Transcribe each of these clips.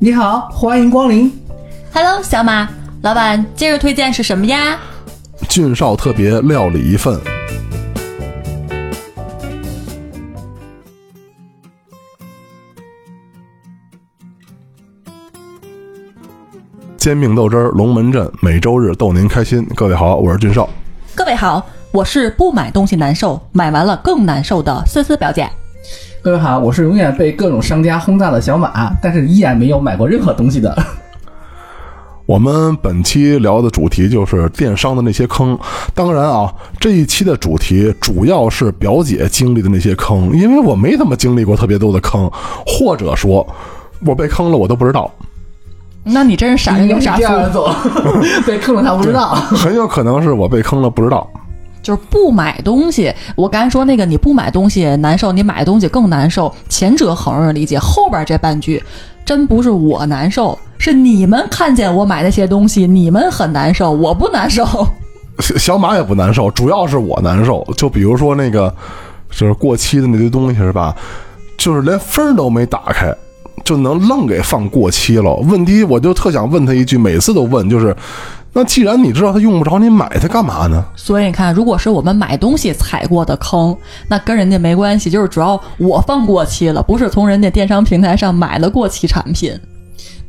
你好，欢迎光临。Hello，小马，老板，今日推荐是什么呀？俊少特别料理一份。煎饼豆汁儿，龙门阵，每周日逗您开心。各位好，我是俊少。各位好，我是不买东西难受，买完了更难受的思思表姐。各位好，我是永远被各种商家轰炸的小马，但是依然没有买过任何东西的。我们本期聊的主题就是电商的那些坑。当然啊，这一期的主题主要是表姐经历的那些坑，因为我没怎么经历过特别多的坑，或者说，我被坑了我都不知道。那你真是傻人有傻福，被坑了，他不知道。很有可能是我被坑了，不知道。就是不买东西。我刚才说那个，你不买东西难受，你买东西更难受。前者很容易理解，后边这半句真不是我难受，是你们看见我买那些东西，你们很难受，我不难受。小 小马也不难受，主要是我难受。就比如说那个，就是过期的那堆东西是吧？就是连封都没打开，就能愣给放过期了。问题我就特想问他一句，每次都问，就是那既然你知道它用不着，你买它干嘛呢？所以你看，如果是我们买东西踩过的坑，那跟人家没关系，就是主要我放过期了，不是从人家电商平台上买了过期产品。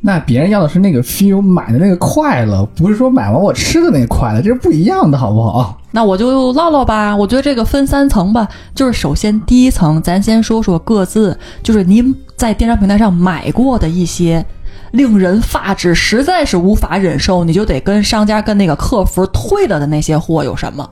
那别人要的是那个 feel，买的那个快乐，不是说买完我吃的那个快乐，这是不一样的，好不好？那我就唠唠吧，我觉得这个分三层吧，就是首先第一层，咱先说说各自，就是您在电商平台上买过的一些令人发指、实在是无法忍受，你就得跟商家、跟那个客服退了的那些货有什么？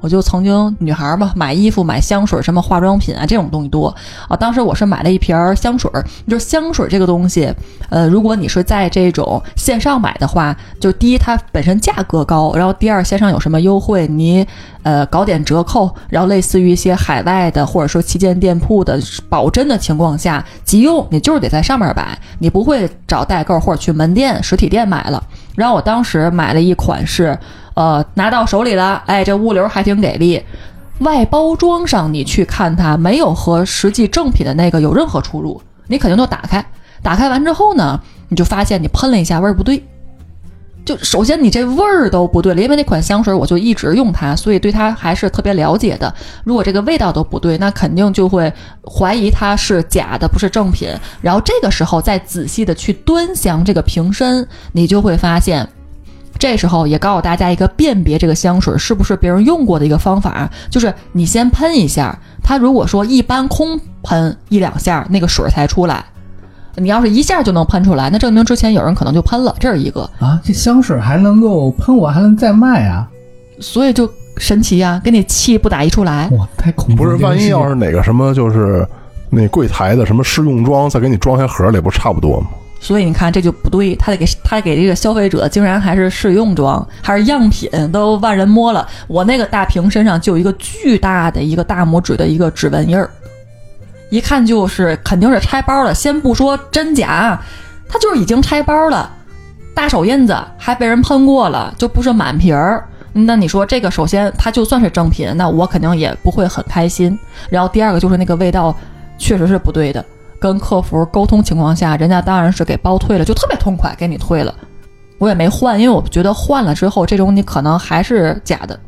我就曾经女孩嘛，买衣服、买香水、什么化妆品啊，这种东西多啊。当时我是买了一瓶儿香水儿，就是香水这个东西，呃，如果你是在这种线上买的话，就第一它本身价格高，然后第二线上有什么优惠，你呃搞点折扣，然后类似于一些海外的或者说旗舰店铺的保真的情况下，急用你就是得在上面买，你不会找代购或者去门店实体店买了。然后我当时买了一款是，呃，拿到手里了，哎，这物流还挺给力。外包装上你去看它，没有和实际正品的那个有任何出入，你肯定都打开。打开完之后呢，你就发现你喷了一下味儿不对，就首先你这味儿都不对了，因为那款香水我就一直用它，所以对它还是特别了解的。如果这个味道都不对，那肯定就会怀疑它是假的，不是正品。然后这个时候再仔细的去端详这个瓶身，你就会发现。这时候也告诉大家一个辨别这个香水是不是别人用过的一个方法，就是你先喷一下，它如果说一般空喷一两下，那个水才出来。你要是一下就能喷出来，那证明之前有人可能就喷了，这是一个，啊，这香水还能够喷我，还能再卖啊！所以就神奇呀、给你气不打一处来。哇，太恐怖了！不是，万一要是是哪个什么就是那柜台的什么试用装，再给你装下盒里，不差不多吗？所以你看这就不对，他得给他给这个消费者竟然还是试用装，还是样品，都万人摸了。我那个大瓶身上就有一个巨大的一个大拇指的一个指纹印儿，一看就是肯定是拆包了。先不说真假，它就是已经拆包了，大手印子还被人喷过了，就不是满瓶儿。那你说这个，首先它就算是正品，那我肯定也不会很开心。然后第二个就是那个味道确实是不对的。跟客服沟通情况下，人家当然是给包退了，就特别痛快给你退了。我也没换，因为我觉得换了之后，这种你可能还是假的。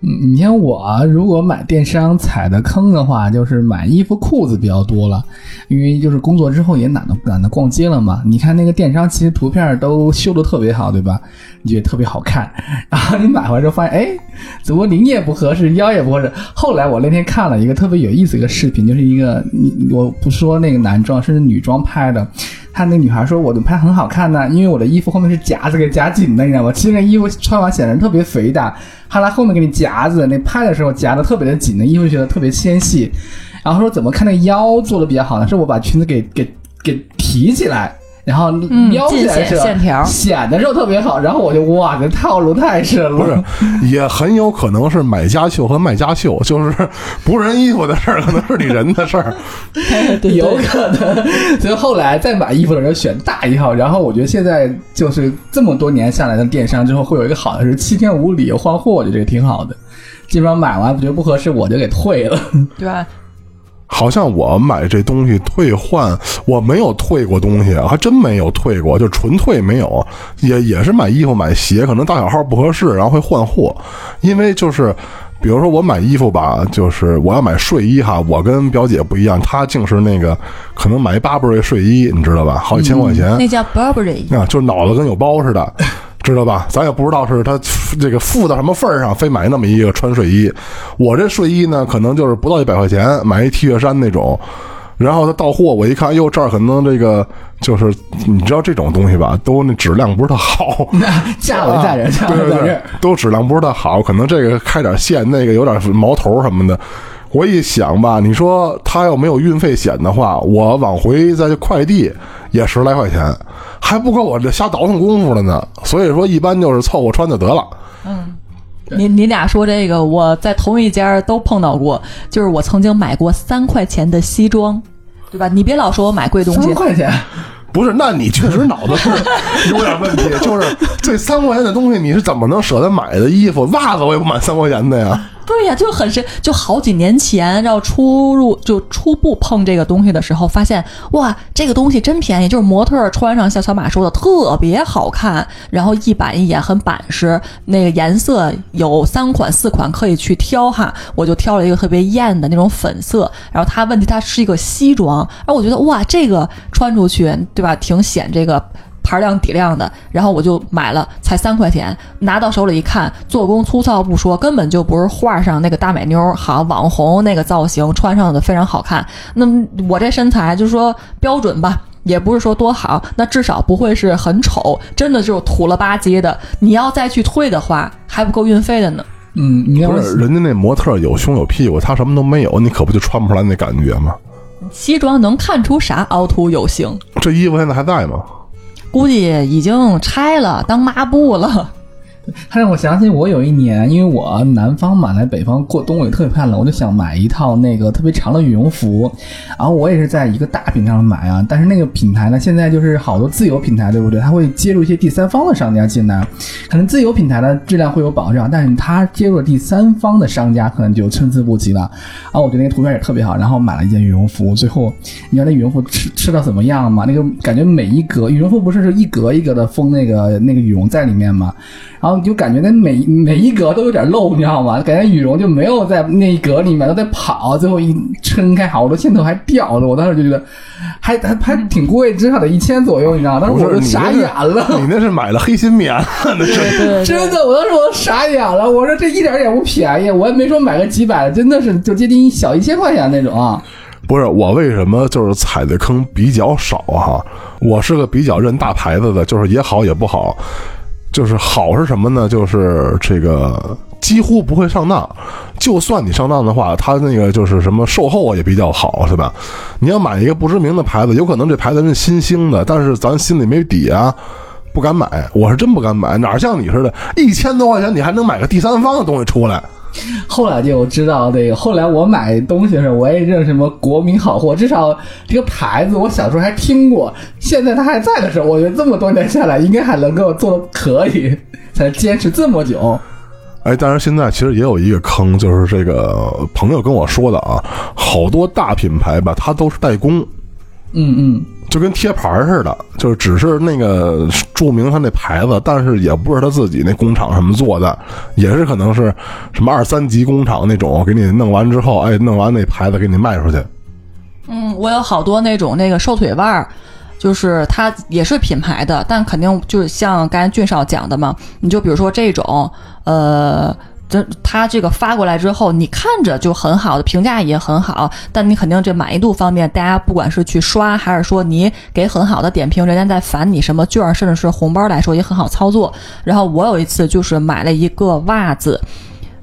嗯，你像我如果买电商踩的坑的话，就是买衣服裤子比较多了，因为就是工作之后也懒得懒得逛街了嘛。你看那个电商，其实图片都修的特别好，对吧？你觉得特别好看，然后你买回来之后发现，哎，怎么领也不合适，腰也不合适。后来我那天看了一个特别有意思一个视频，就是一个你我不说那个男装，甚至女装拍的。看那女孩说：“我的拍很好看呢，因为我的衣服后面是夹子给夹紧的，你知道吗？其实那衣服穿完显得特别肥大，后来后面给你夹子，那拍的时候夹的特别的紧，那衣服觉得特别纤细。然后说怎么看那腰做的比较好呢？是我把裙子给给给提起来，然后嗯腰起来尽显的时候线条显得时候特别好。然后我就哇，这套路太深了。不是，也很有可能是买家秀和卖家秀，就是不是人衣服的事儿，可能是你人的事儿。对有可能，所以后来再买衣服的时候选大一号。然后我觉得现在就是这么多年下来的电商之后，会有一个好的是七天无理由换货，我觉得这个挺好的。基本上买完觉得不合适，我就给退了。对吧？好像我买这东西退换，我没有退过东西，还真没有退过，就纯退没有，也也是买衣服买鞋，可能大小号不合适，然后会换货，因为就是。比如说我买衣服吧，就是我要买睡衣哈，我跟表姐不一样，她竟是那个可能买一 Burberry 睡衣，你知道吧？好几千块钱，那叫 Burberry，啊，就是脑子跟有包似的，知道吧？咱也不知道是他这个富到什么份儿上，非买那么一个穿睡衣。我这睡衣呢，可能就是不到一百块钱买一 T 恤衫那种，然后他到货，我一看，哟，这儿可能这个就是你知道这种东西吧，都那质量不是特好。价位在这，价对对对位在这。，都质量不是特好，可能这个开点线，那个有点毛头什么的。我一想吧，你说他要没有运费险的话，我往回再快递也十来块钱，还不够我这瞎倒腾功夫了呢。所以说，一般就是凑合穿就得了。嗯您您俩说这个，我在同一家都碰到过，就是我曾经买过三块钱的西装，对吧？你别老说我买贵东西三，块钱，不是，那你确实脑子是有点问题。就是这三块钱的东西，你是怎么能舍得买的衣服？袜子我也不买三块钱的呀。对呀，就很深，就好几年前，然后初入就初步碰这个东西的时候，发现哇，这个东西真便宜，就是模特穿上像小马说的特别好看，然后一板一眼很板实，那个颜色有三款四款可以去挑哈，我就挑了一个特别艳的那种粉色，然后它问题它是一个西装，然后我觉得哇，这个穿出去对吧，挺显这个。牌量底量的，然后我就买了，才三块钱，拿到手里一看，做工粗糙不说，根本就不是画上那个大美妞儿，好网红那个造型，穿上的非常好看。那么我这身材就是说标准吧。也不是说多好，那至少不会是很丑，真的就是土了吧唧的。你要再去退的话，还不够运费的呢。嗯，你要不是，人家那模特有胸有屁股，他什么都没有，你可不就穿不出来那感觉吗？西装能看出啥凹凸有形？这衣服现在还在吗？估计已经拆了，当抹布了。它让我想起我有一年，因为我南方嘛，来北方过冬我也特别怕冷，我就想买一套那个特别长的羽绒服，然后我也是在一个大品牌上买啊，但是那个品牌呢，现在就是好多自有品牌，对不对？它会接入一些第三方的商家进来，可能自有品牌的质量会有保障，但是它接入了第三方的商家，可能就参差不齐了。然后我觉得那个图片也特别好，然后买了一件羽绒服，最后你知道那羽绒服吃吃到怎么样吗？那个感觉每一格羽绒服不是是一格一格的封那个那个羽绒在里面吗？然后你就感觉那每每一格都有点漏，你知道吗？感觉羽绒就没有在那一格里面，都在跑，最后一撑开，好多线头还掉了。我当时就觉得还还还挺贵，至少得一千左右，你知道吗？当时，我就傻眼了。你那是买了黑心棉，那是。真的，我当时我傻眼了，我说这一点也不便宜，我也没说买个几百，真的是就接近一小一千块钱那种啊。不是我为什么就是踩的坑比较少哈？我是个比较认大牌子的，就是也好也不好。就是好是什么呢？就是这个几乎不会上当，就算你上当的话，他那个就是什么售后啊也比较好，是吧？你要买一个不知名的牌子，有可能这牌子是新兴的，但是咱心里没底啊，不敢买。我是真不敢买，哪像你似的，一千多块钱你还能买个第三方的东西出来？后来就知道这个，后来我买东西的时候，我也认什么国民好货，至少这个牌子我小时候还听过，现在它还在的时候，我觉得这么多年下来，应该还能够做的可以，才坚持这么久。哎，但是现在其实也有一个坑，就是这个朋友跟我说的啊，好多大品牌吧，它都是代工，嗯嗯，就跟贴牌似的，就是只是那个注明他那牌子，但是也不是他自己那工厂什么做的，也是可能是什么二三级工厂那种，给你弄完之后，哎，弄完那牌子给你卖出去。嗯，我有好多那种那个瘦腿袜儿，就是它也是品牌的，但肯定就是像刚才俊少讲的嘛，你就比如说这种，呃。这它这个发过来之后，你看着就很好的评价也很好，但你肯定这满意度方面，大家不管是去刷，还是说你给很好的点评，人家在返你什么券，甚至是红包来说也很好操作。然后我有一次就是买了一个袜子，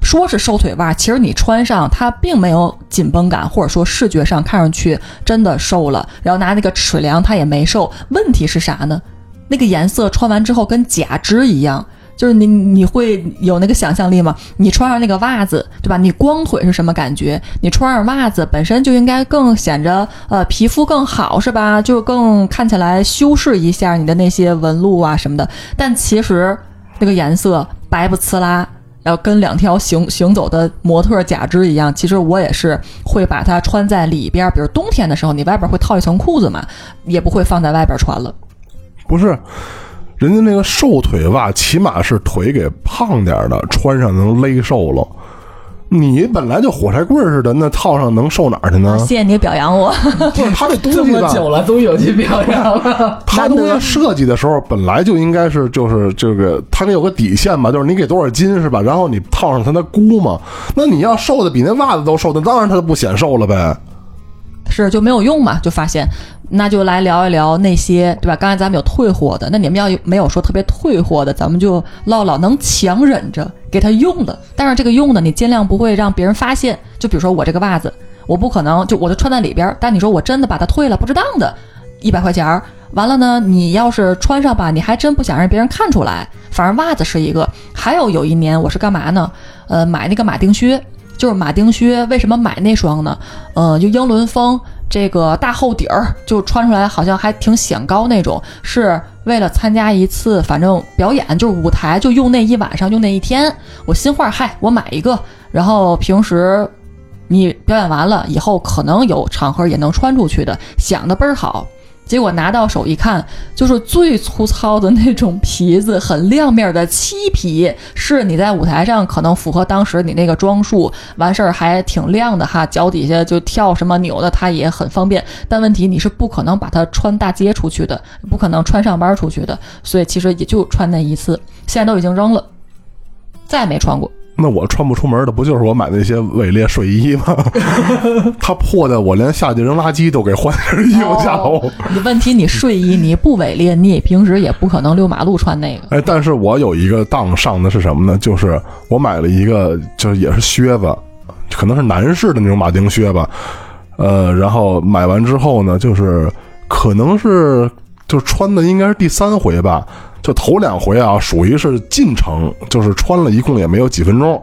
说是瘦腿袜，其实你穿上它并没有紧绷感，或者说视觉上看上去真的瘦了。然后拿那个尺量，它也没瘦。问题是啥呢？那个颜色穿完之后跟假肢一样。就是你你会有那个想象力吗？你穿上那个袜子，对吧？你光腿是什么感觉？你穿上袜子本身就应该更显着呃皮肤更好，是吧？就更看起来修饰一下你的那些纹路啊什么的。但其实那个颜色白不呲啦，要跟两条行行走的模特假肢一样，其实我也是会把它穿在里边。比如冬天的时候，你外边会套一层裤子嘛，也不会放在外边穿了。不是，人家那个瘦腿袜，起码是腿给胖点儿的，穿上能勒瘦了。你本来就火柴棍似的，那套上能瘦哪儿去呢？谢谢你表扬我，不是他这东西吧？这么久了，终于有去表扬了。他东西设计的时候本来就应该是就是这个，他得有个底线吧，就是你给多少斤是吧？然后你套上它的箍嘛。那你要瘦的比那袜子都瘦，那当然它就不显瘦了呗。是就没有用嘛？就发现，那就来聊一聊那些对吧？刚才咱们有退货的，那你们要有没有说特别退货的，咱们就唠唠能强忍着给他用的。但是这个用的你尽量不会让别人发现。就比如说我这个袜子，我不可能就我就穿在里边，但你说我真的把它退了，不值当的，一百块钱儿，完了呢，你要是穿上吧，你还真不想让别人看出来。反正袜子是一个，还有有一年我是干嘛呢？呃，买那个马丁靴。就是马丁靴，为什么买那双呢？呃，就英伦风这个大厚底儿，就穿出来好像还挺显高那种，是为了参加一次反正表演，就是舞台，就用那一晚上，用那一天。我心话，嗨，我买一个，然后平时你表演完了以后，可能有场合也能穿出去的，想的倍儿好。结果拿到手一看，就是最粗糙的那种皮子，很亮面的漆皮，是你在舞台上可能符合当时你那个装束，完事儿还挺亮的哈，脚底下就跳什么扭的，它也很方便。但问题你是不可能把它穿大街出去的，不可能穿上班出去的，所以其实也就穿那一次，现在都已经扔了，再没穿过。那我穿不出门的不就是我买那些伪劣睡衣吗？它破的我连下去扔垃圾都给换件衣服下楼。你问题你睡衣你不伪劣，你也平时也不可能溜马路穿那个。哎，但是我有一个当上的是什么呢？就是我买了一个，就是也是靴子，可能是男士的那种马丁靴吧。呃，然后买完之后呢，就是可能是就穿的应该是第三回吧，就头两回啊，属于是进城，就是穿了一共也没有几分钟，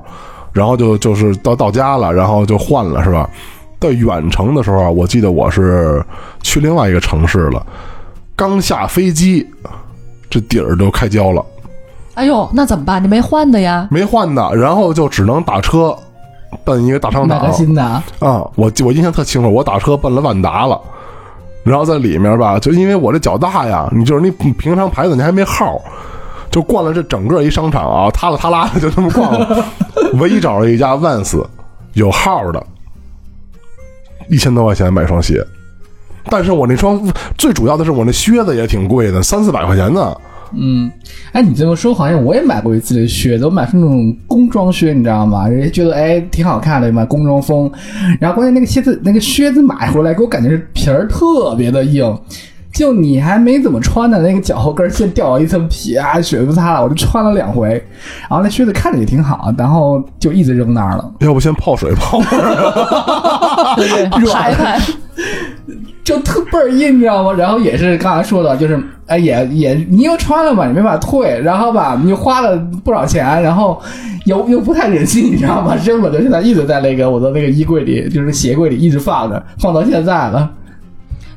然后就就是到到家了，然后就换了是吧？到远程的时候啊，我记得我是去另外一个城市了，刚下飞机，这底儿就开胶了。哎呦，那怎么办？你没换的呀？没换的，然后就只能打车奔一个大商场买个新的啊，啊。我我印象特清楚，我打车奔了万达了，然后在里面吧，就因为我这脚大呀，你就是你平常牌子你还没号，就逛了这整个一商场啊，塌了塌拉的就这么逛了，唯一找着一家万斯有号的，一千多块钱买双鞋。但是我那双最主要的是我那靴子也挺贵的，三四百块钱呢。嗯，哎，你这么说好像我也买过一次这靴子，我买是那种工装靴，你知道吗？人家觉得哎挺好看的嘛，工装风。然后关键那个靴子，那个靴子买回来给我感觉是皮儿特别的硬，就你还没怎么穿呢，那个脚后跟儿先掉了一层皮啊，血都擦了，我就穿了两回。然后那靴子看着也挺好，然后就一直扔那儿了。要不先泡水泡会儿？对 对，排排。就特倍儿硬，你知道吗？然后也是刚才说的，就是哎，也也你又穿了嘛，你没法退，然后吧，你花了不少钱，然后又又不太忍心，你知道吗？扔了就现在一直在那个我的那个衣柜里，就是鞋柜里一直放着，放到现在了。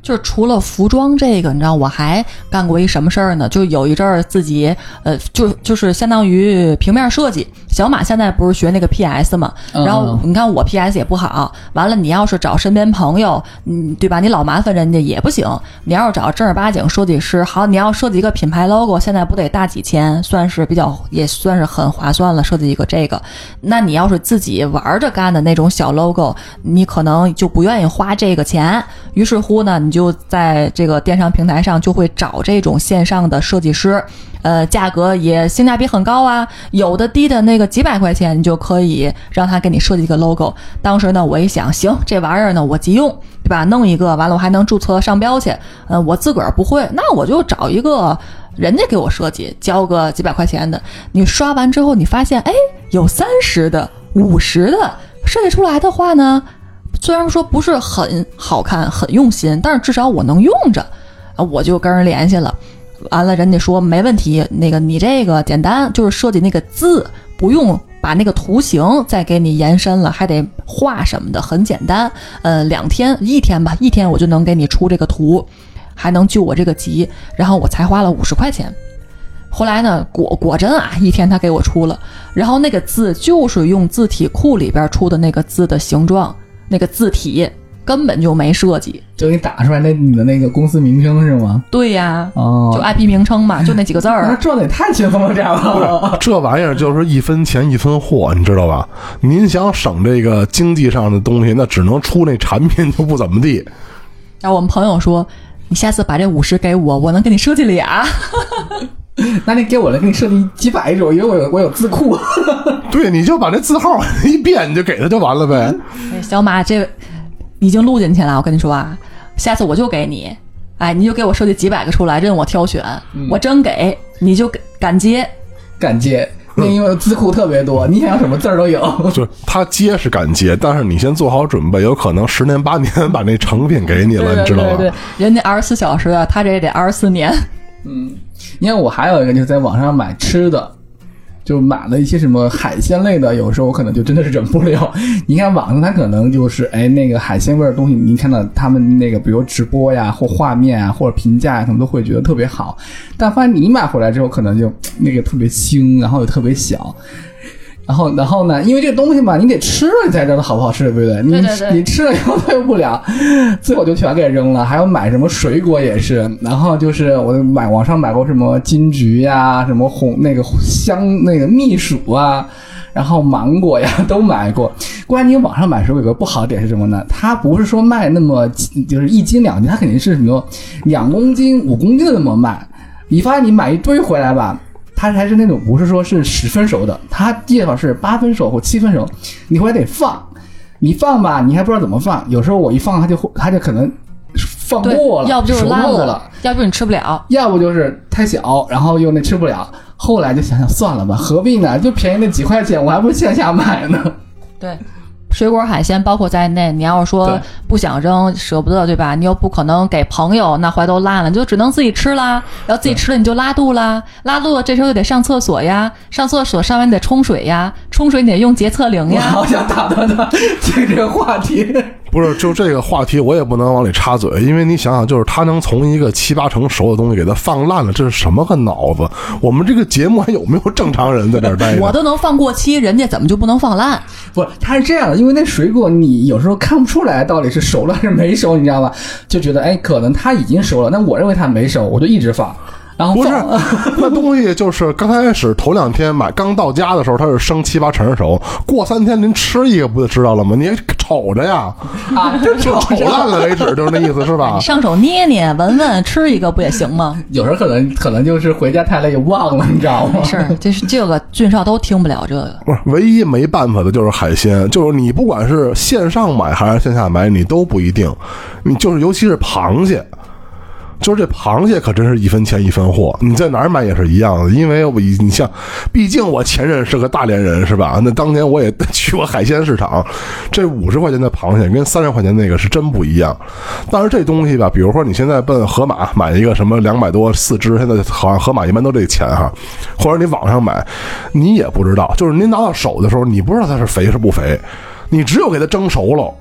就是除了服装这个，你知道我还干过一什么事儿呢？就有一阵儿自己，呃，就就是相当于平面设计。小马现在不是学那个 PS 嘛，嗯然后你看我 PS 也不好，完了你要是找身边朋友，嗯，对吧？你老麻烦人家也不行。你要是找正儿八经设计师，好，你要设计一个品牌 logo，现在不得大几千，算是比较也算是很划算了。设计一个这个，那你要是自己玩着干的那种小 logo，你可能就不愿意花这个钱。于是乎呢，你就在这个电商平台上就会找这种线上的设计师，呃，价格也性价比很高啊，有的低的那个几百块钱，你就可以让他给你设计一个 logo。当时呢，我一想，行，这玩意儿呢我急用，对吧？弄一个完了，我还能注册商标去。呃，我自个儿不会，那我就找一个人家给我设计，交个几百块钱的。你刷完之后，你发现，哎，有三十的、五十的，设计出来的话呢，虽然说不是很好看、很用心，但是至少我能用着，啊，我就跟人联系了。完了，人家说没问题，那个你这个简单，就是设计那个字，不用把那个图形再给你延伸了，还得画什么的，很简单。呃，两天一天吧，一天我就能给你出这个图，还能救我这个急。然后我才花了五十块钱。后来呢，果果真啊，一天他给我出了，然后那个字就是用字体库里边出的那个字的形状，那个字体根本就没设计。就给你打出来那你的那个公司名称是吗？对呀，哦，就 IP 名称嘛，就那几个字那儿。赚的也太轻松了，这样吧？这玩意儿就是一分钱一分货，你知道吧？您想省这个经济上的东西，那只能出那产品就不怎么地。然后我们朋友说，你下次把这五十给我，我能给你设计俩。那你给我了，给你设计几百种，因为我有我有字库。对，你就把这字号一变，你就给他就完了呗。哎小马，这已经录进去了，我跟你说啊，下次我就给你，哎，你就给我设计几百个出来，任我挑选，我真给你就敢接。敢接，那因为字库特别多，你想要什么字儿都有。就是他接是敢接，但是你先做好准备，有可能十年八年把那成品给你了，对你知道吧？对对，人家二十四小时的，他这也得二十四年。你看我还有一个就是在网上买吃的，就买了一些什么海鲜类的，有时候我可能就真的是忍不了。你看网上它可能就是哎那个海鲜味的东西，你看到他们那个比如直播呀或画面啊或者评价呀，可能都会觉得特别好，但发现你买回来之后可能就那个特别腥，然后又特别小。然后，然后呢？因为这个东西嘛，你得吃了你才知道它好不好吃，对不对？你你吃了以后退不了，最后就全给扔了。还有买什么水果也是，然后就是我买网上买过什么金桔呀、什么红那个香那个蜜薯啊，然后芒果呀都买过。关键你网上买水果有个不好的点是什么呢？它不是说卖那么就是一斤两斤，它肯定是什么两公斤、五公斤的那么卖。你发现你买一堆回来吧，它还是那种不是说是十分熟的，它介绍是八分熟或七分熟，你回来得放，你放吧，你还不知道怎么放，有时候我一放它就它就可能放过，了，要不就是烂熟透了，了，要不你吃不了。要不就是太小，然后又那吃不了。后来就想想算了吧，何必呢？就便宜那几块钱，我还不如线下买呢。对，水果海鲜包括在内，你要是说不想扔，舍不得，对吧？你又不可能给朋友，那怀都烂了，你就只能自己吃啦。然后自己吃了你就拉肚啦，拉肚了这时候就得上厕所呀，上厕所上完你得冲水呀，冲水你得用洁厕灵我呀。好想打断他这这个话题。不是，就这个话题我也不能往里插嘴，因为你想想，就是他能从一个七八成熟的东西给它放烂了，这是什么个脑子？我们这个节目还有没有正常人在这儿待着？我都能放过期，人家怎么就不能放烂？不，他是这样的，因为那水果你有时候看不出来到底是熟了还是没熟，你知道吧？就觉得哎，可能他已经熟了，那我认为他没熟，我就一直放，然后不是，那东西就是刚开始头两天买，刚到家的时候它是生七八成熟，过三天您吃一个不就知道了吗？你瞅着呀，啊，就就瞅烂了为止，就是那意思是吧你？上手捏捏闻闻，吃一个不也行吗？有时候可能可能就是回家太累忘了，你知道吗？没事儿，这是这个俊少都听不了这个。不是，唯一没办法的就是海鲜，就是你不管是线上买还是线下买，你都不一定。你就是尤其是螃蟹，就是这螃蟹可真是一分钱一分货，你在哪儿买也是一样的。因为我你像，毕竟我前任是个大连人是吧？那当年我也 去过海鲜市场，这五十块钱的螃蟹跟三十块钱那个是真不一样。但是这东西吧，比如说你现在奔盒马买一个什么两百多四只，现在好像盒马一般都这钱哈，或者你网上买，你也不知道，就是您拿到手的时候，你不知道它是肥是不肥，你只有给它蒸熟了。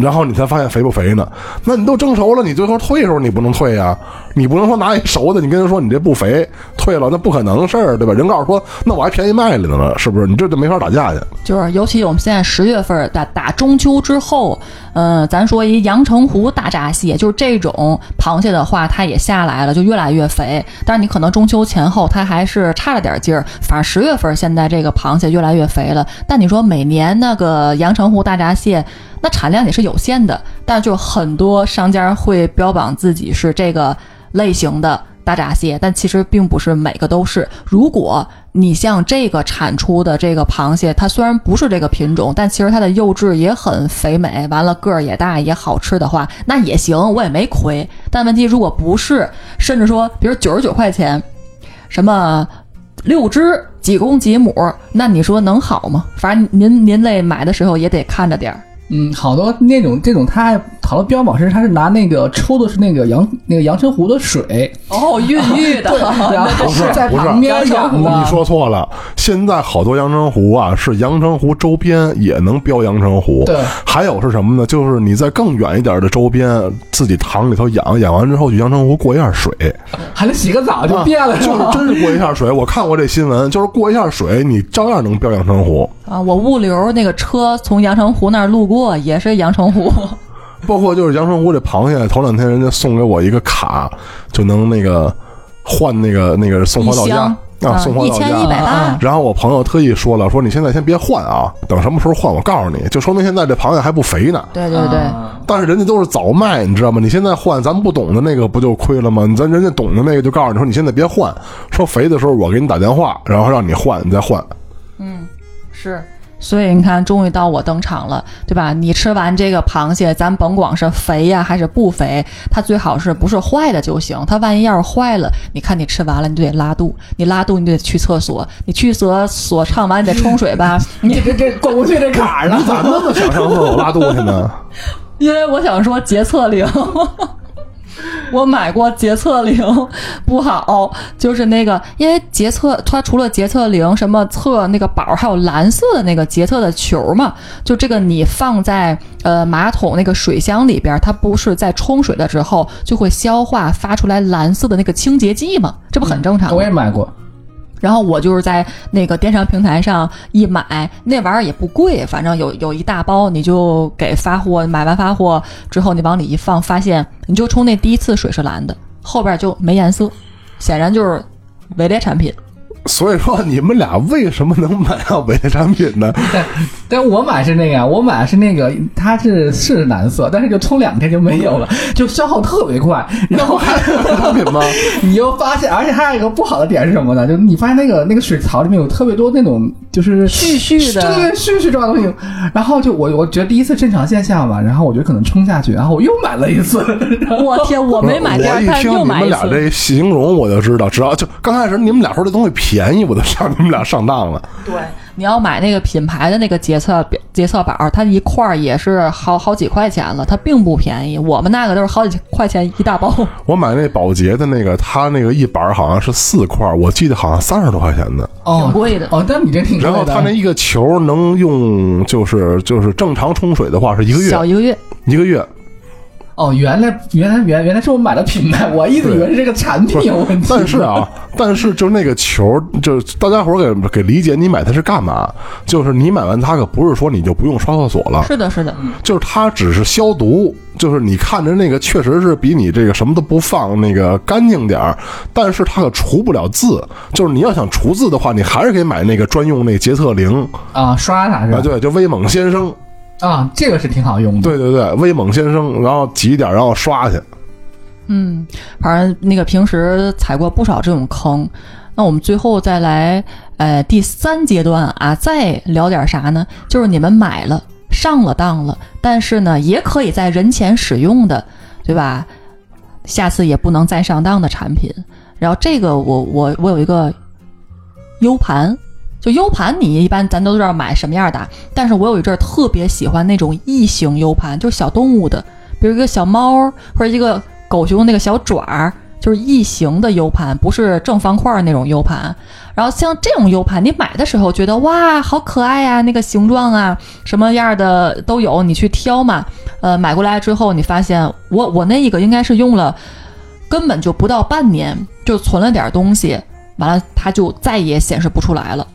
然后你才发现肥不肥呢？那你都蒸熟了，你最后退的时候你不能退呀，你不能说拿一熟的，你跟人说你这不肥，退了那不可能事儿，对吧？人告诉说那我还便宜卖了呢，是不是？你这就没法打架去。就是，尤其我们现在十月份打打中秋之后，嗯、咱说一阳澄湖大闸蟹，就是这种螃蟹的话，它也下来了，就越来越肥。但是你可能中秋前后它还是差了点劲儿，反正十月份现在这个螃蟹越来越肥了。但你说每年那个阳澄湖大闸蟹，那产量也是有限的，但就很多商家会标榜自己是这个类型的大闸蟹，但其实并不是每个都是。如果你像这个产出的这个螃蟹，它虽然不是这个品种，但其实它的幼质也很肥美，完了个儿也大，也好吃的话，那也行，我也没亏。但问题如果不是，甚至说，比如九十九块钱，什么六只几公几母，那你说能好吗？反正您您那买的时候也得看着点儿。嗯，好多那种这种他还好多标榜是他是拿那个抽的是那个阳那个阳澄湖的水，哦，孕育的，然后不是在旁边养的。你说错了，现在好多阳澄湖啊，是阳澄湖周边也能标阳澄湖。对，还有是什么呢？就是你在更远一点的周边，自己塘里头养，养完之后去阳澄湖过一下水，还能洗个澡就变了，啊就是 真是过一下水。我看过这新闻，就是过一下水，你照样能标阳澄湖。啊！我物流那个车从阳澄湖那儿路过，也是阳澄湖。包括就是阳澄湖这螃蟹，头两天人家送给我一个卡，就能那个换那个那个送货到家啊，送货到家。一千一百八，然后我朋友特意说了，说你现在先别换啊，等什么时候换，我告诉你，就说明现在这螃蟹还不肥呢。对对对，啊但是人家都是早卖，你知道吗？你现在换，咱不懂的那个不就亏了吗？咱人家懂的那个就告诉你说，你现在别换，说肥的时候我给你打电话，然后让你换，你再换。嗯是。所以你看，终于到我登场了，对吧？你吃完这个螃蟹，咱甭管是肥呀还是不肥，它最好是不是坏的就行。它万一要是坏了，你看你吃完了，你就得拉肚，你拉肚你就得去厕所，你去厕所唱完你得冲水吧，你这这过不去这坎儿了。咋那么想上厕所拉肚去呢？因为我想说洁厕灵，我买过洁厕灵，不好，就是那个，因为洁厕它除了洁厕灵，什么厕那个宝，还有蓝色的那个洁厕的球嘛，就这个你放在呃马桶那个水箱里边，它不是在冲水的时候就会消化发出来蓝色的那个清洁剂嘛，这不很正常吗？我也买过，然后我就是在那个电商平台上一买，那玩意儿也不贵，反正有有一大包，你就给发货，买完发货之后你往里一放，发现你就冲那第一次水是蓝的，后边就没颜色，显然就是伪劣产品。所以说你们俩为什么能买到伪劣产品呢？但但我买是那个呀，我买是那个，它是是蓝色，但是就冲两天就没有了，就消耗特别快。然后还伪产品吗？你又发现，而且还有一个不好的点是什么呢？就是你发现那个那个水槽里面有特别多那种就是絮絮的对对絮絮状的东西。然后就我我觉得第一次正常现象吧，然后我觉得可能冲下去，然后我又买了一次。我天，我没买第二摊，我一听你又买一次。们俩这形容，我就知道，只要就刚开始你们俩说这东西便宜，我都上你们俩上当了。对，你要买那个品牌的那个洁厕表洁厕板，它一块儿也是好好几块钱了，它并不便宜。我们那个都是好几块钱一大包。我买那保洁的那个，它那个一板好像是四块，我记得好像三十多块钱的。哦，挺贵的哦，但你这挺贵的。然后它那一个球能用，就是就是正常冲水的话是一个月，小一个月，一个月。哦，原来原来原原来是我买的品牌，我一直以为是这个产品有问题。但是啊，但是就是那个球，就是大家伙儿给给理解，你买它是干嘛？就是你买完它可不是说你就不用刷厕所了，是的，是的，就是它只是消毒，就是你看着那个确实是比你这个什么都不放那个干净点儿，但是它可除不了字。就是你要想除字的话，你还是得买那个专用那洁厕灵啊，刷它是吧？啊，对，就威猛先生，啊，这个是挺好用的。对对对，威猛先生，然后挤一点，然后刷去。嗯，反正那个平时踩过不少这种坑。那我们最后再来，呃，第三阶段啊，再聊点啥呢？就是你们买了上了当了，但是呢，也可以在人前使用的，对吧？下次也不能再上当的产品。然后这个我我我有一个 U 盘，就 U 盘你一般咱都知道买什么样的，但是我有一阵儿特别喜欢那种异形 U 盘，就是小动物的，比如一个小猫或者一个狗熊那个小爪儿，就是异形的 U 盘，不是正方块那种 U 盘。然后像这种 U 盘，你买的时候觉得哇，好可爱呀、那个形状啊，什么样的都有，你去挑嘛。呃，买过来之后，你发现我我那一个应该是用了根本就不到半年，就存了点东西，完了它就再也显示不出来了。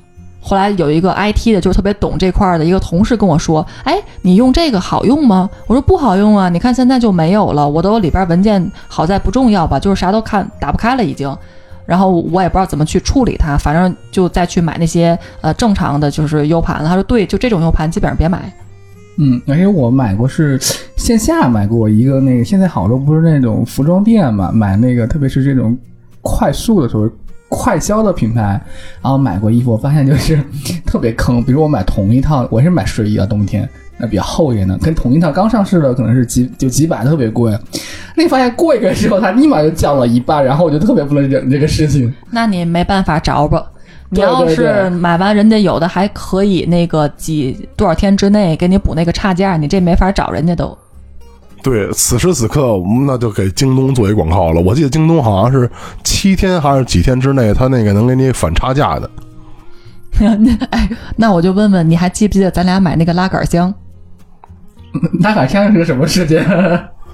后来有一个 IT 的，就是特别懂这块的一个同事跟我说：“哎，你用这个好用吗？”我说：“不好用啊，你看现在就没有了，我都里边文件好在不重要吧，就是啥都看打不开了已经。”然后我也不知道怎么去处理它，反正就再去买那些呃正常的就是 U 盘了。他说：“对，就这种 U 盘基本上别买。嗯，而且我买过是线下买过一个那个，现在好多不是那种服装店嘛，买那个特别是这种快速的时候。快销的品牌，然后买过衣服，我发现就是 特别坑。比如我买同一套，我是买睡衣啊，冬天那比较厚一点的，跟同一套刚上市的可能是几就几百，特别贵。那发现过一个之后，它立马就降了一半，然后我就特别不能忍这个事情。那你没办法找吧。你要是买完，人家有的还可以那个几多少天之内给你补那个差价，你这没法找人家都。对，此时此刻，我们那就给京东做一广告了。我记得京东好像是七天还是几天之内，他那个能给你返差价的。哎，那我就问问，你还记不记得咱俩买那个拉杆箱？拉杆箱是个什么事情？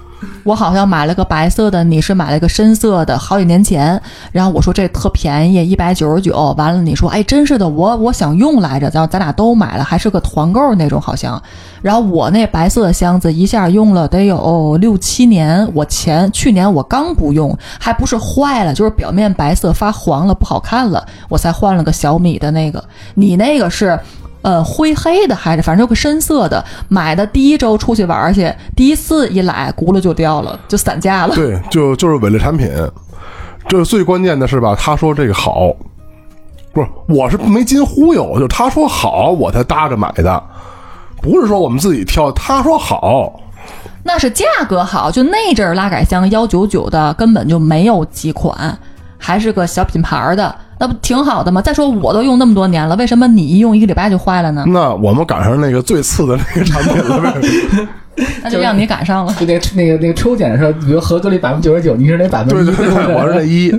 我好像买了个白色的，你是买了个深色的，好几年前。然后我说这特便宜，一百九十九。完了你说，哎，真是的，我我想用来着。然后咱俩都买了，还是个团购那种，好像。然后我那白色的箱子一下用了得有六七年。我前去年我刚不用，还不是坏了，就是表面白色发黄了，不好看了，我才换了个小米的那个。你那个是？呃，灰黑的还是反正有个深色的，买的第一周出去玩去，第一次一来轱辘就掉了，就散架了。对，就就是伪劣产品。这最关键的是吧？他说这个好，不是我是没金忽悠，就是他说好我才搭着买的，不是说我们自己挑。他说好，那是价格好，就那阵儿拉杆箱幺九九的根本就没有几款，还是个小品牌的。那不挺好的吗？再说我都用那么多年了，为什么你一用一个礼拜就坏了呢？那我们赶上那个最次的那个产品了呗。那就让你赶上了。就那个那个那个抽检的时候，比如合格率百分之九十九，你是那百分之对对对，我是那一。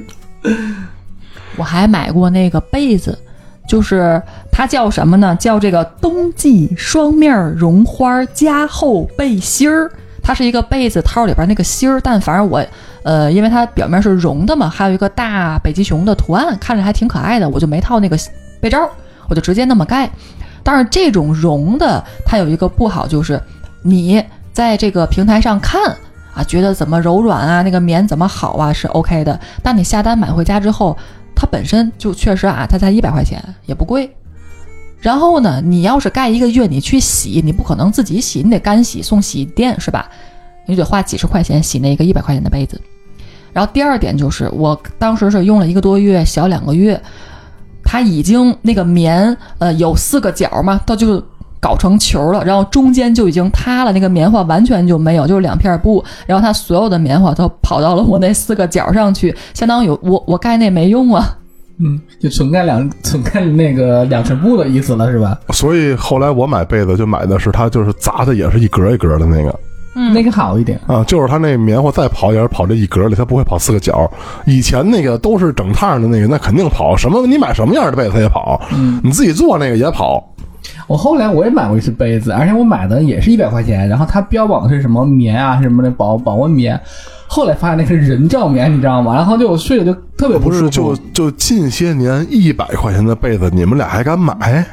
我还买过那个被子，就是它叫什么呢？叫这个冬季双面绒花加厚背心儿。它是一个被子套里边那个芯儿，但反正我，呃，因为它表面是绒的嘛，还有一个大北极熊的图案，看着还挺可爱的，我就没套那个被罩，我就直接那么盖。但是这种绒的，它有一个不好，就是你在这个平台上看啊，觉得怎么柔软啊，那个棉怎么好啊，是 OK 的。但你下单买回家之后，它本身就确实啊，它才一百块钱，也不贵。然后呢，你要是盖一个月，你去洗，你不可能自己洗，你得干洗送洗衣店是吧？你得花几十块钱洗那个一百块钱的被子。然后第二点就是，我当时是用了一个多月，小两个月，它已经那个棉，呃，有四个角嘛，它就搞成球了，然后中间就已经塌了，那个棉花完全就没有，就是两片布，然后它所有的棉花都跑到了我那四个角上去，相当于我我盖那没用啊。嗯，就纯干两纯干那个两层布的意思了，是吧？所以后来我买被子就买的是它，就是砸的也是一格一格的那个，嗯，那个好一点啊。就是它那棉花再跑也是跑这一格里，它不会跑四个角。以前那个都是整趟的那个，那肯定跑什么？你买什么样的被子它也跑，嗯，你自己做那个也跑。我后来我也买过一次被子，而且我买的也是一百块钱，然后它标榜的是什么棉啊什么的保保温棉。后来发现那是人造棉，你知道吗？然后就我睡的就特别不舒服。就就近些年一百块钱的被子，你们俩还敢买？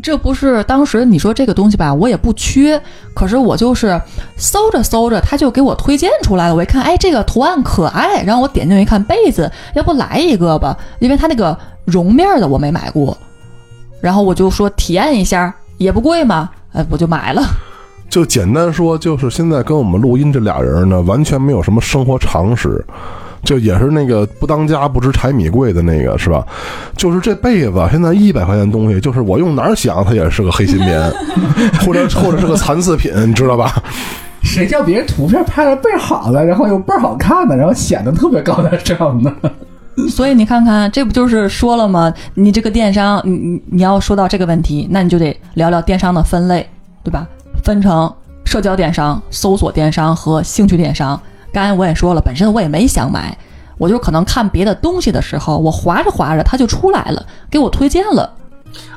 这不是当时你说这个东西吧，我也不缺，可是我就是搜着搜着，他就给我推荐出来了。我一看，哎，这个图案可爱，然后我点进去一看，被子，要不来一个吧？因为它那个绒面的我没买过，然后我就说体验一下，也不贵嘛，哎，我就买了。就简单说，就是现在跟我们录音这俩人呢，完全没有什么生活常识，就也是那个不当家不知柴米贵的那个，是吧？就是这辈子现在一百块钱东西，就是我用哪儿想它也是个黑心棉，或者或者是个残次品，你知道吧？谁叫别人图片拍的倍儿好的，然后又倍儿好看的，然后显得特别高大上呢？所以你看看，这不就是说了吗？你这个电商，你你你要说到这个问题，那你就得聊聊电商的分类，对吧？分成社交电商、搜索电商和兴趣电商。刚才我也说了，本身我也没想买，我就可能看别的东西的时候，我划着划着它就出来了，给我推荐了。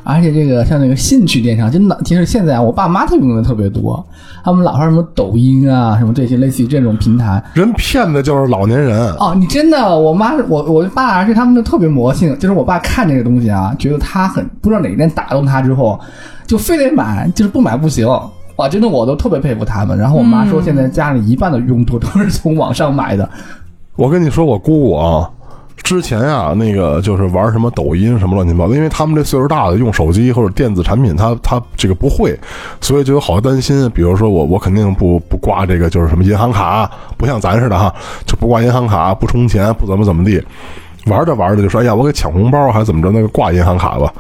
而且这个像那个兴趣电商，真的，其实现在我爸妈他用的特别多，他们老说什么抖音啊，什么这些类似于这种平台，人骗的就是老年人哦。你真的，我妈我我爸而且他们就特别魔性，就是我爸看这个东西啊，觉得他很不知道哪一天打动他之后，就非得买，就是不买不行。哇，真的我都特别佩服他们。然后我妈说，现在家里一半的用途都是从网上买的。我跟你说，我姑姑啊，之前啊，那个就是玩什么抖音什么乱七八糟，因为他们这岁数大的用手机或者电子产品，他他这个不会，所以就有好多担心。比如说我我肯定不不挂这个就是什么银行卡，不像咱似的哈，就不挂银行卡，不充钱，不怎么怎么地。玩着玩着就说，哎呀，我给抢红包还是怎么着？那个挂银行卡吧。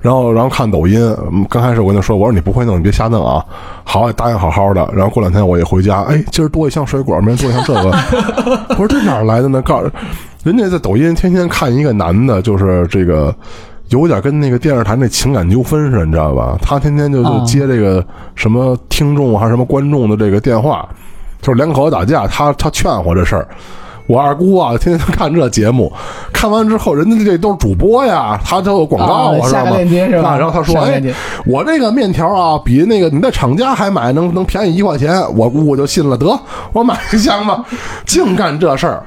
然后，然后看抖音。刚开始我跟他说：“我说你不会弄，你别瞎弄啊。”好，答应好好的。然后过两天我一回家，哎，今儿多一箱水果，明儿多一箱这个。我说这哪来的呢？告诉人家在抖音天天看一个男的，就是这个，有点跟那个电视台那情感纠纷似的，你知道吧？他天天就就啊接这个什么听众还是什么观众的这个电话，就是两口子打架，他他劝和这事儿。我二姑啊，天天看这节目，看完之后，人家这都是主播呀，他都有广告啊知道吗？啊然后他说：“哎我这个面条啊，比那个你在厂家还买能能便宜一块钱。”我姑姑就信了，得我买一箱吧，净干这事儿。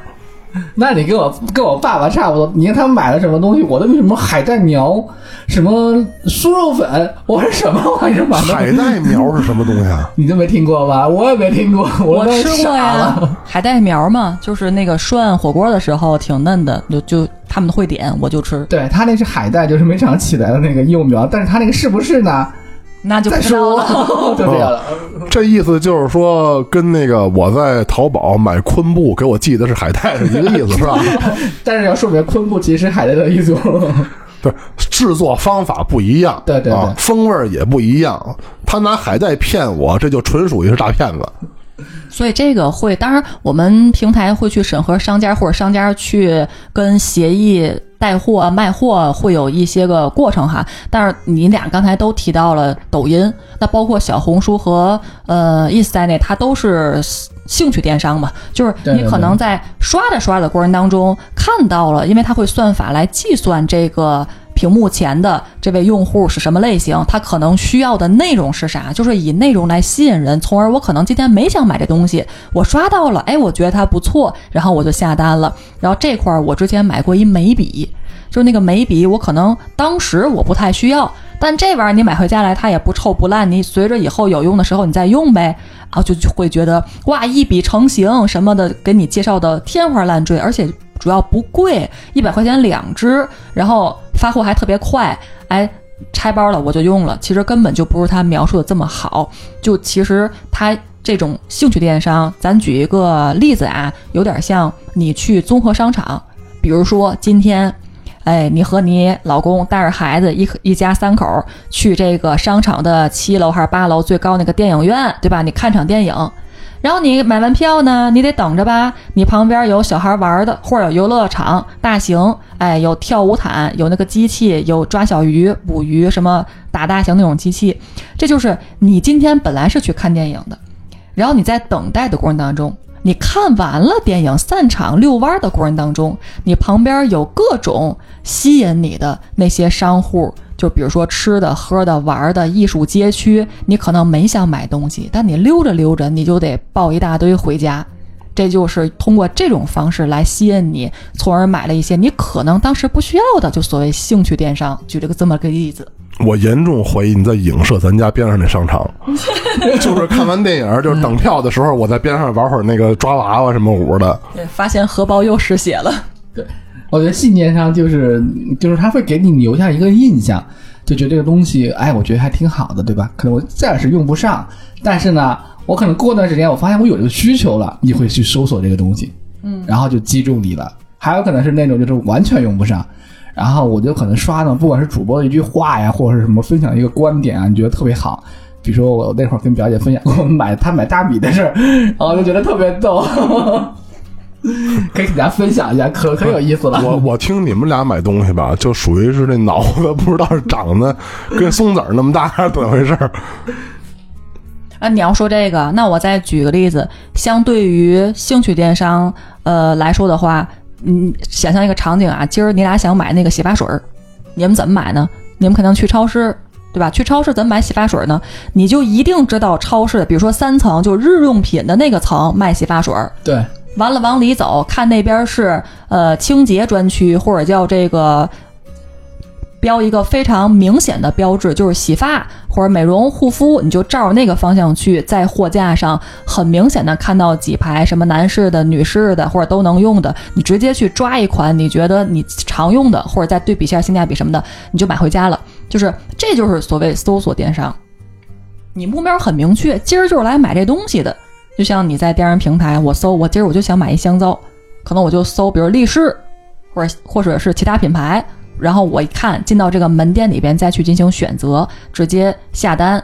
那你跟我跟我爸爸差不多。你看他们买了什么东西，我都什么海带苗，什么酥肉粉，我是什么玩意儿买的？海带苗是什么东西啊？你都没听过吧？我也没听过，都我吃过呀了。，海带苗嘛，就是那个涮火锅的时候挺嫩的，就就他们会点，我就吃，对他那是海带，就是没长起来的那个幼苗，但是他那个是不是呢？再那就不知道说了。就这样了。这意思就是说，跟那个我在淘宝买昆布给我寄的是海带是一个意思，是吧？但是要说明昆布其实海带的一种。对，制作方法不一样，对对对啊，风味儿也不一样。他拿海带骗我，这就纯属于是大骗子。所以这个会，当然我们平台会去审核商家，或者商家去跟协议带货、啊卖货会有一些个过程哈。但是你俩刚才都提到了抖音，那包括小红书和呃 ins 在内，它都是兴趣电商嘛，就是你可能在刷着刷的过程当中看到了，因为它会算法来计算这个。屏幕前的这位用户是什么类型？他可能需要的内容是啥？就是以内容来吸引人，从而我可能今天没想买这东西，我刷到了，哎，我觉得它不错，然后我就下单了。然后这块儿我之前买过一眉笔，就是那个眉笔，我可能当时我不太需要，但这玩意儿你买回家来它也不臭不烂，你随着以后有用的时候你再用呗，啊，就就会觉得哇一笔成型什么的，给你介绍的天花乱坠，而且主要不贵，一百块钱两支，然后发货还特别快，哎。拆包了我就用了，其实根本就不是他描述的这么好。就其实他这种兴趣电商，咱举一个例子啊，有点像你去综合商场，比如说今天，哎，你和你老公带着孩子一一家三口去这个商场的七楼还是八楼最高那个电影院，对吧？你看场电影。然后你买完票呢，你得等着吧。你旁边有小孩玩的，或者有游乐场大型，哎，有跳舞毯，有那个机器，有抓小鱼、捕鱼，什么打大型那种机器。这就是你今天本来是去看电影的，然后你在等待的过程当中，你看完了电影散场遛弯的过程当中，你旁边有各种吸引你的那些商户，就比如说吃的、喝的、玩的、艺术街区，你可能没想买东西，但你溜着溜着，你就得抱一大堆回家。这就是通过这种方式来吸引你，从而买了一些你可能当时不需要的，就所谓兴趣电商。举了个这么个例子，我严重怀疑你在影射咱家边上那商场，就是看完电影就是等票的时候，我在边上玩会儿那个抓娃娃什么舞的。对，发现荷包又失血了。我觉得信念上就是就是他会给你留下一个印象，就觉得这个东西，哎，我觉得还挺好的，对吧？可能我暂时用不上，但是呢，我可能过段时间我发现我有这个需求了，你会去搜索这个东西，嗯，然后就击中你了。还有可能是那种就是完全用不上，然后我就可能刷呢，不管是主播的一句话呀，或者是什么分享一个观点啊，你觉得特别好。比如说我那会儿跟表姐分享 过买她买大米的事儿，然后就觉得特别逗，可以给大家分享一下，可可有意思了。我我听你们俩买东西吧，就属于是那脑子不知道是长得跟松子儿那么大还是怎么回事儿。啊，你要说这个，那我再举个例子，相对于兴趣电商呃来说的话，嗯，想象一个场景啊，今儿你俩想买那个洗发水儿，你们怎么买呢？你们肯定去超市，对吧？去超市怎么买洗发水呢？你就一定知道超市，比如说三层，就日用品的那个层卖洗发水儿，对，完了往里走，看那边是呃清洁专区，或者叫这个标一个非常明显的标志，就是洗发或者美容护肤，你就照着那个方向去，在货架上很明显的看到几排什么男士的、女士的或者都能用的，你直接去抓一款你觉得你常用的，或者再对比一下性价比什么的，你就买回家了。就是这就是所谓搜索电商，你目标很明确，今儿就是来买这东西的。就像你在电商平台，我搜我今儿我就想买一香皂，可能我就搜比如力士，或者或者是其他品牌，然后我一看进到这个门店里边再去进行选择，直接下单，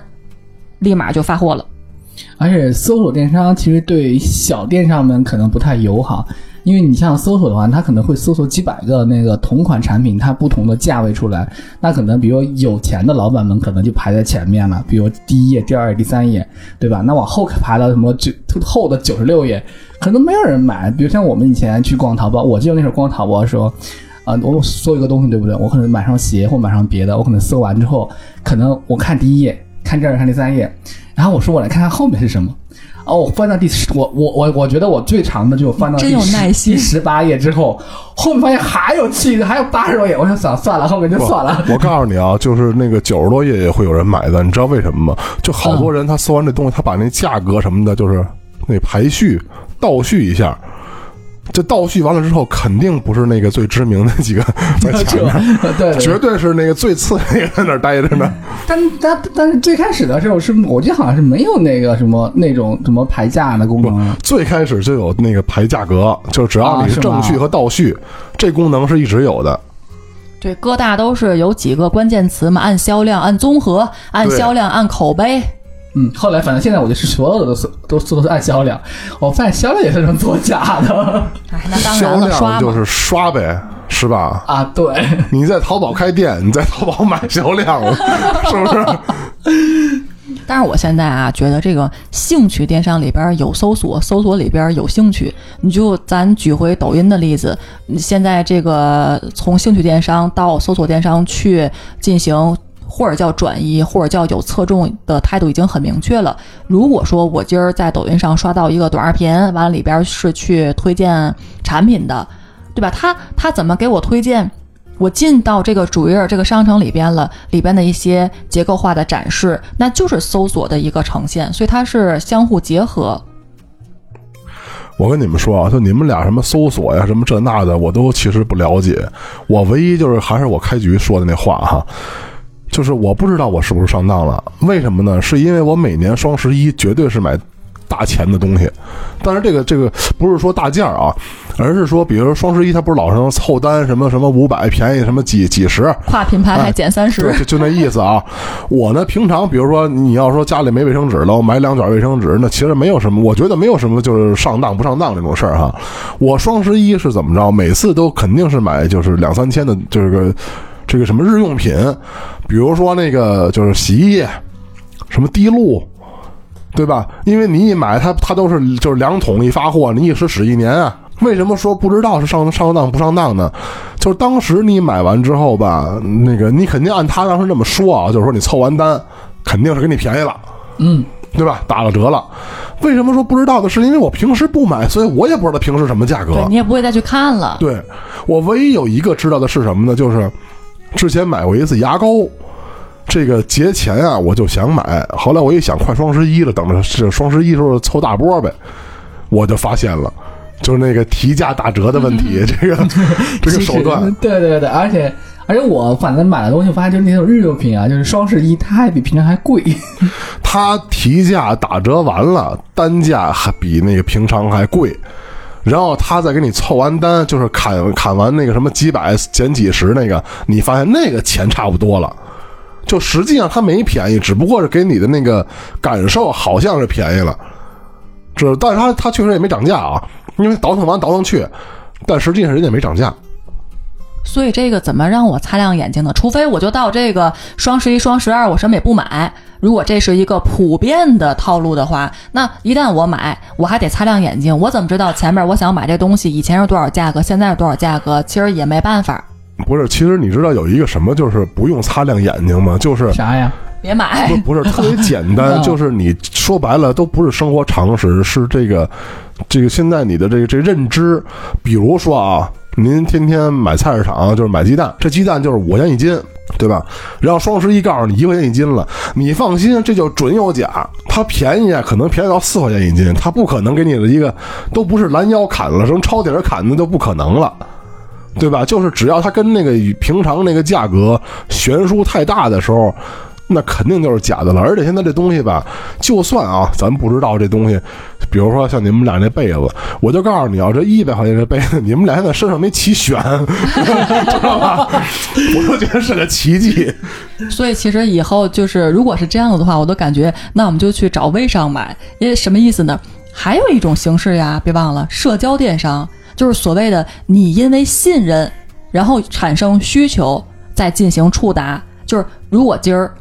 立马就发货了。而且搜索电商其实对小电商们可能不太友好，因为你像搜索的话，它可能会搜索几百个那个同款产品，它不同的价位出来。那可能比如有钱的老板们可能就排在前面了，比如第一页、第二页、第三页，对吧？那往后排到什么九后的九十六页，可能没有人买。比如像我们以前去逛淘宝，我记得那时候逛淘宝的时候。啊、我搜一个东西，对不对？我可能买上鞋或买上别的，我可能搜完之后，可能我看第一页，看第二页，看第三页，然后我说我来看看后面是什么。哦，我翻到第十，我我我我觉得我最长的就翻到第真有十耐心第十八页之后，后面发现还有七，还有八十多页，我想算算了，后面就算了。我告诉你啊，就是那个九十多页也会有人买的，你知道为什么吗？就好多人他搜完这东西，他把那价格什么的，就是那排序倒序一下。这倒序完了之后，肯定不是那个最知名的几个在前面，对对绝对是那个最次那个在那儿待着呢。但但但是最开始的时候是，我记得好像是没有那个什么那种什么排价的功能。最开始就有那个排价格，就是只要你是正序和倒序，这功能是一直有的。对，各大都是有几个关键词嘛，按销量、按综合、按销量、按口碑。嗯，后来反正现在我就是所有的都是都是按销量，我发现销量也是能作假的哎，那当销然了，刷嘛。量就是刷呗，是吧？啊。对，你在淘宝开店，你在淘宝买销量，是不是？但是我现在啊，觉得这个兴趣电商里边有搜索，搜索里边有兴趣。你就咱举回抖音的例子，现在这个从兴趣电商到搜索电商去进行。或者叫转移，或者叫有侧重的态度已经很明确了。如果说我今儿在抖音上刷到一个短视频，完了里边是去推荐产品的，对吧？他他怎么给我推荐？我进到这个主页这个商城里边了，里边的一些结构化的展示，那就是搜索的一个呈现，所以它是相互结合。我跟你们说啊，就你们俩什么搜索呀，什么这那的，我都其实不了解。我唯一就是还是我开局说的那话哈，就是我不知道我是不是上当了。为什么呢？是因为我每年双十一绝对是买大钱的东西，但是这个这个不是说大件儿啊，而是说，比如说双十一它不是老是凑单什么什么五百便宜什么几几十，跨品牌还减三十、对，就就那意思啊。我呢，平常比如说你要说家里没卫生纸了，我买两卷卫生纸，那其实没有什么，我觉得没有什么就是上当不上当这种事儿哈。我双十一是怎么着？每次都肯定是买就是两三千的，这个这个什么日用品，比如说那个就是洗衣液，什么滴露。对吧？因为你一买它，它都是就是两桶一发货，你一使使一年啊。为什么说不知道是上上当不上当呢？就是当时你买完之后吧，那个你肯定按他当时那么说啊，就是说你凑完单，肯定是给你便宜了，嗯，对吧？打了折了。为什么说不知道的？是因为我平时不买，所以我也不知道平时什么价格。对你也不会再去看了。对我唯一有一个知道的是什么呢？就是之前买过一次牙膏，这个节前啊我就想买，后来我一想快双十一了，等着这双十一时候凑大波呗，我就发现了。就是那个提价打折的问题，这个这个手段，对对对，而且而且我反正买的东西，发现就是那种日用品啊，就是双十一它还比平常还贵。它提价打折完了，单价还比那个平常还贵，然后他再给你凑完单，就是砍砍完那个什么几百减几十那个，你发现那个钱差不多了。就实际上他没便宜，只不过是给你的那个感受好像是便宜了，这但是他他确实也没涨价啊，因为倒腾完倒腾去，但实际上人家也没涨价。所以这个怎么让我擦亮眼睛呢？除非我就到这个双十一、双十二，我什么也不买。如果这是一个普遍的套路的话，那一旦我买，我还得擦亮眼睛。我怎么知道前面我想买这东西以前是多少价格，现在是多少价格？其实也没办法，不是，其实你知道有一个什么就是不用擦亮眼睛吗？就是啥呀？别买不。不是特别简单，嗯 就是你说白了都不是生活常识，是这个这个现在你的这个这个认知，比如说啊，您天天买菜市场就是买鸡蛋，这鸡蛋就是五块钱一斤，对吧？然后双十一告诉你一块钱一斤了，你放心，这就准有假，它便宜啊，可能便宜到四块钱一斤，它不可能给你的一个都不是拦腰砍了，什么抄底儿砍的都不可能了。对吧？就是只要它跟那个平常那个价格悬殊太大的时候，那肯定就是假的了。而且现在这东西吧，就算啊，咱不知道这东西，比如说像你们俩那被子，我就告诉你啊，这一百块钱这被子，你们俩现在身上没齐全，知道吧？我都觉得是个奇迹。所以其实以后就是，如果是这样子的话，我都感觉那我们就去找微商买，因为什么意思呢？还有一种形式呀，别忘了社交电商。就是所谓的你因为信任，然后产生需求，再进行触达。就是如果今儿，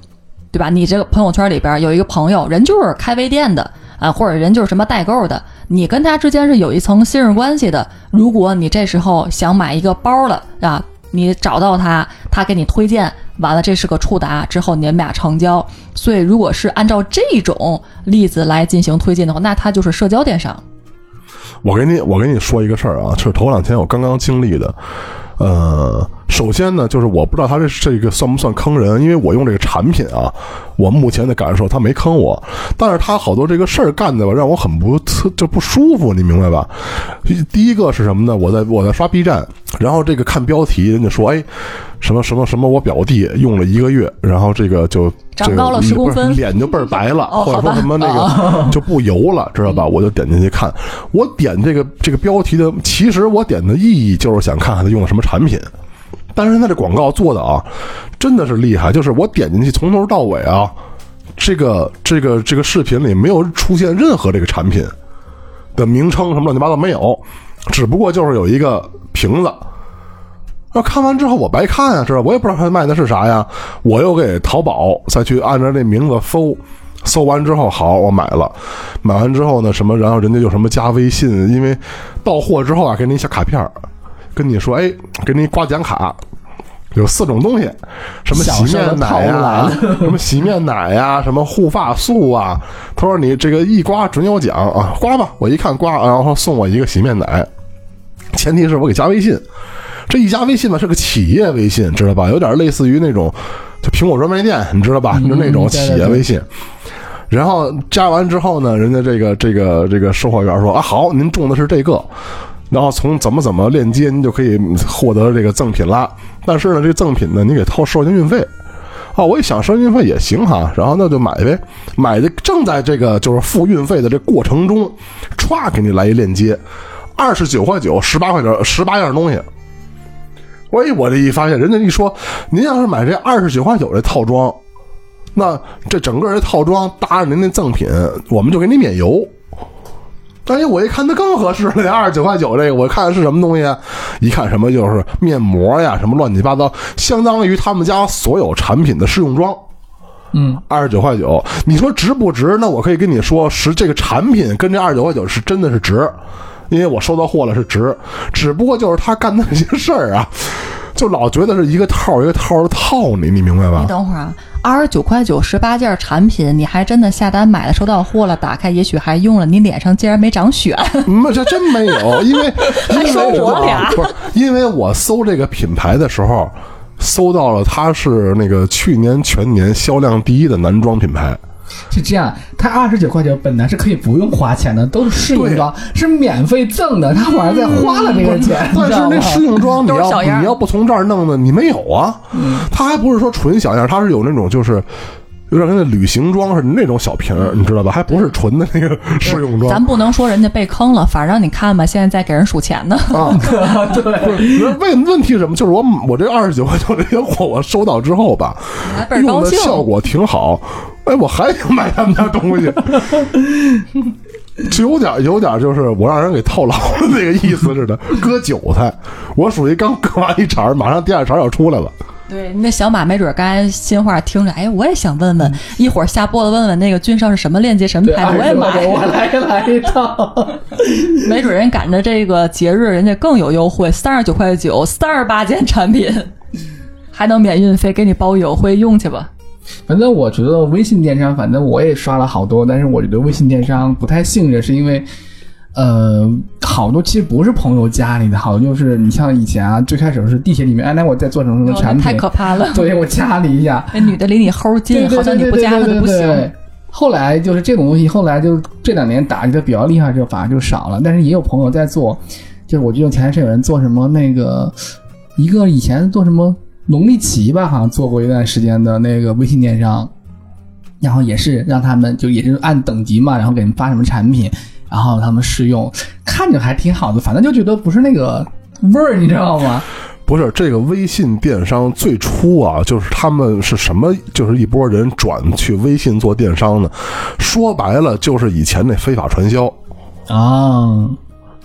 对吧？你这个朋友圈里边有一个朋友，人就是开微店的啊，或者人就是什么代购的，你跟他之间是有一层信任关系的。如果你这时候想买一个包了啊，你找到他，他给你推荐，完了这是个触达，之后你们俩成交。所以如果是按照这种例子来进行推进的话，那它就是社交电商。我给你，我给你说一个事儿啊，是头两天我刚刚经历的。呃，首先呢，就是我不知道他这这个算不算坑人，因为我用这个产品啊，我目前的感受他没坑我，但是他好多这个事儿干的吧，让我很不特就不舒服，你明白吧？第一个是什么呢？我在我在刷 B 站，然后这个看标题，人家说，哎，什么什么什么，我表弟用了一个月，然后这个就长高了10公分脸就倍儿白了，哦 或者说什么那个就不油了，知道吧？我就点进去看，我点这个这个标题的，其实我点的意义就是想看看他用了什么产品。但是他这广告做的啊，真的是厉害。就是我点进去，从头到尾啊，这个这个这个视频里没有出现任何这个产品的名称什么乱七八糟没有，只不过就是有一个瓶子。那看完之后我白看啊，知道我也不知道他卖的是啥呀，我又给淘宝再去按照那名字搜，搜完之后好，我买了，买完之后呢，什么，然后人家又什么加微信，因为到货之后啊，给你小卡片跟你说，哎，给你刮奖卡，有四种东西，什么洗面奶呀了，什么洗面奶呀，什么护发素啊。他说你这个一刮准有奖啊，刮吧。我一看刮，然后送我一个洗面奶，前提是我给加微信。这一加微信吧，是个企业微信，知道吧？有点类似于那种就苹果专卖店，你知道吧？就那种企业微信。然后加完之后呢，人家这个这个这个售货员说啊，好，您中的是这个，然后从怎么怎么链接，您就可以获得这个赠品啦。但是呢，这个赠品呢，你给掏收件运费。啊，我一想收运费也行哈，然后那就买呗。买的正在这个就是付运费的这过程中，歘给你来一链接，二十九块九，十八块钱，十八样东西。我一我这一发现，人家一说，您要是买这二十九块九这套装，那这整个这套装搭着您那赠品，我们就给你免邮。哎，我一看那更合适了，这二十九块九这个，我看是什么东西啊？一看什么就是面膜呀，什么乱七八糟，相当于他们家所有产品的试用装。嗯，二十九块九，你说值不值？那我可以跟你说，是这个产品跟这二十九块九是真的是值，因为我收到货了是值，只不过就是他干的那些事儿啊，就老觉得是一个套一个套的套你，你明白吧你？等会儿啊，二十九块九十八件产品，你还真的下单买了，收到货了，打开也许还用了，你脸上竟然没长癣，嗯，这真没有，因为 因为我俩不是，因为我搜这个品牌的时候，搜到了它是那个去年全年销量第一的男装品牌。是这样，他二十九块九本来是可以不用花钱的，都是试用装，是免费赠的，他反而在花了这个钱，你但是知道吗那？试用装你要你要不从这儿弄的，你没有啊。他还不是说纯小样，他是有那种就是有点跟那旅行装似的那种小瓶儿，你知道吧？还不是纯的那个试用装咱不能说人家被坑了，反正你看吧，现在在给人数钱呢。啊。对，问问题是什么？就是我我这二十九块九这些货我收到之后吧，还用高兴。的效果挺好。哎，我还想买他们家东西，就有点有点就是我让人给套牢了那个意思似的，割韭菜。我属于刚 割完一茬儿，马上第二茬要出来了。对，那小马没准刚才心话听着，哎，我也想问嗯问，一会儿下播了问问那个君上是什么链接、什么，牌子，我也买。我来来一套。没准人赶着这个节日，人家更有优惠，三十九块九，三十八件产品，还能免运费，给你包邮，回去用去吧。反正我觉得微信电商，反正我也刷了好多，但是我觉得微信电商不太信任，是因为，呃，好多其实不是朋友家里的，好多就是你像以前啊，最开始是地铁里面，哎，那我在做什么什么产品，太可怕了。对我加你一下，那女的离你齁近，好像你不加她就不行。后来就是这种东西，后来就这两年打击的比较厉害之后，反而就少了。但是也有朋友在做，就是我记得前段时间有人做什么那个一个以前做什么农历奇吧，好像做过一段时间的那个微信电商，然后也是让他们就也是按等级嘛，然后给人发什么产品，然后他们试用，看着还挺好的，反正就觉得不是那个味儿，你知道吗？不是这个微信电商最初啊，就是他们是什么？就是一波人转去微信做电商的，说白了就是以前那非法传销。啊，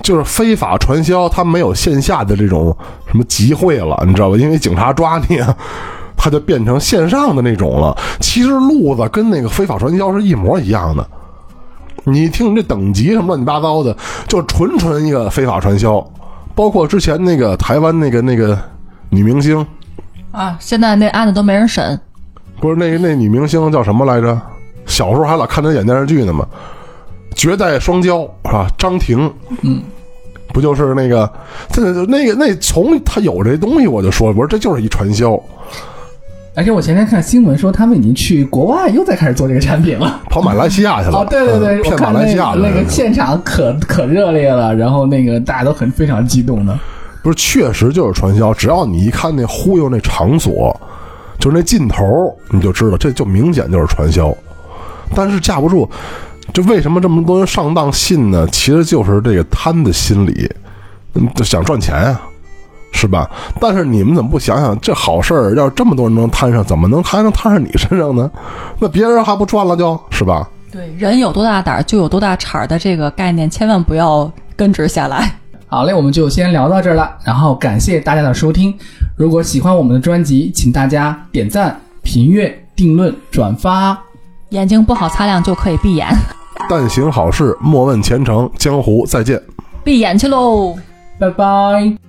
就是非法传销，它没有线下的这种什么集会了，你知道吧？因为警察抓你啊，它就变成线上的那种了。其实路子跟那个非法传销是一模一样的。你听这等级什么乱七八糟的，就纯纯一个非法传销。包括之前那个台湾那个那个女明星，啊，现在那案子都没人审，不是那个那女明星叫什么来着？小时候还老看她演电视剧呢嘛，《绝代双骄》是吧？张庭，嗯，不就是那个，这那个那从她有这东西我就说，我说这就是一传销，而且我前天看新闻说，他们已经去国外又在开始做这个产品了。跑马来西亚去了。哦，对对对，嗯骗马我看那来西亚的那个现场可可热烈了，然后那个大家都很非常激动的。不是，确实就是传销。只要你一看那忽悠那场所，就是那劲头，你就知道这就明显就是传销。但是架不住，就为什么这么多人上当信呢？其实就是这个贪的心理，嗯，就想赚钱啊，是吧？但是你们怎么不想想，这好事儿要是这么多人能摊上，怎么能还能摊上你身上呢？那别人还不赚了就，是吧？对，人有多大胆儿就有多大产儿的这个概念，千万不要根植下来。好嘞，我们就先聊到这儿了，然后感谢大家的收听。如果喜欢我们的专辑，请大家点赞、评阅、定论、转发。眼睛不好擦亮就可以闭眼，但行好事，莫问前程。江湖再见。闭眼去喽。拜拜。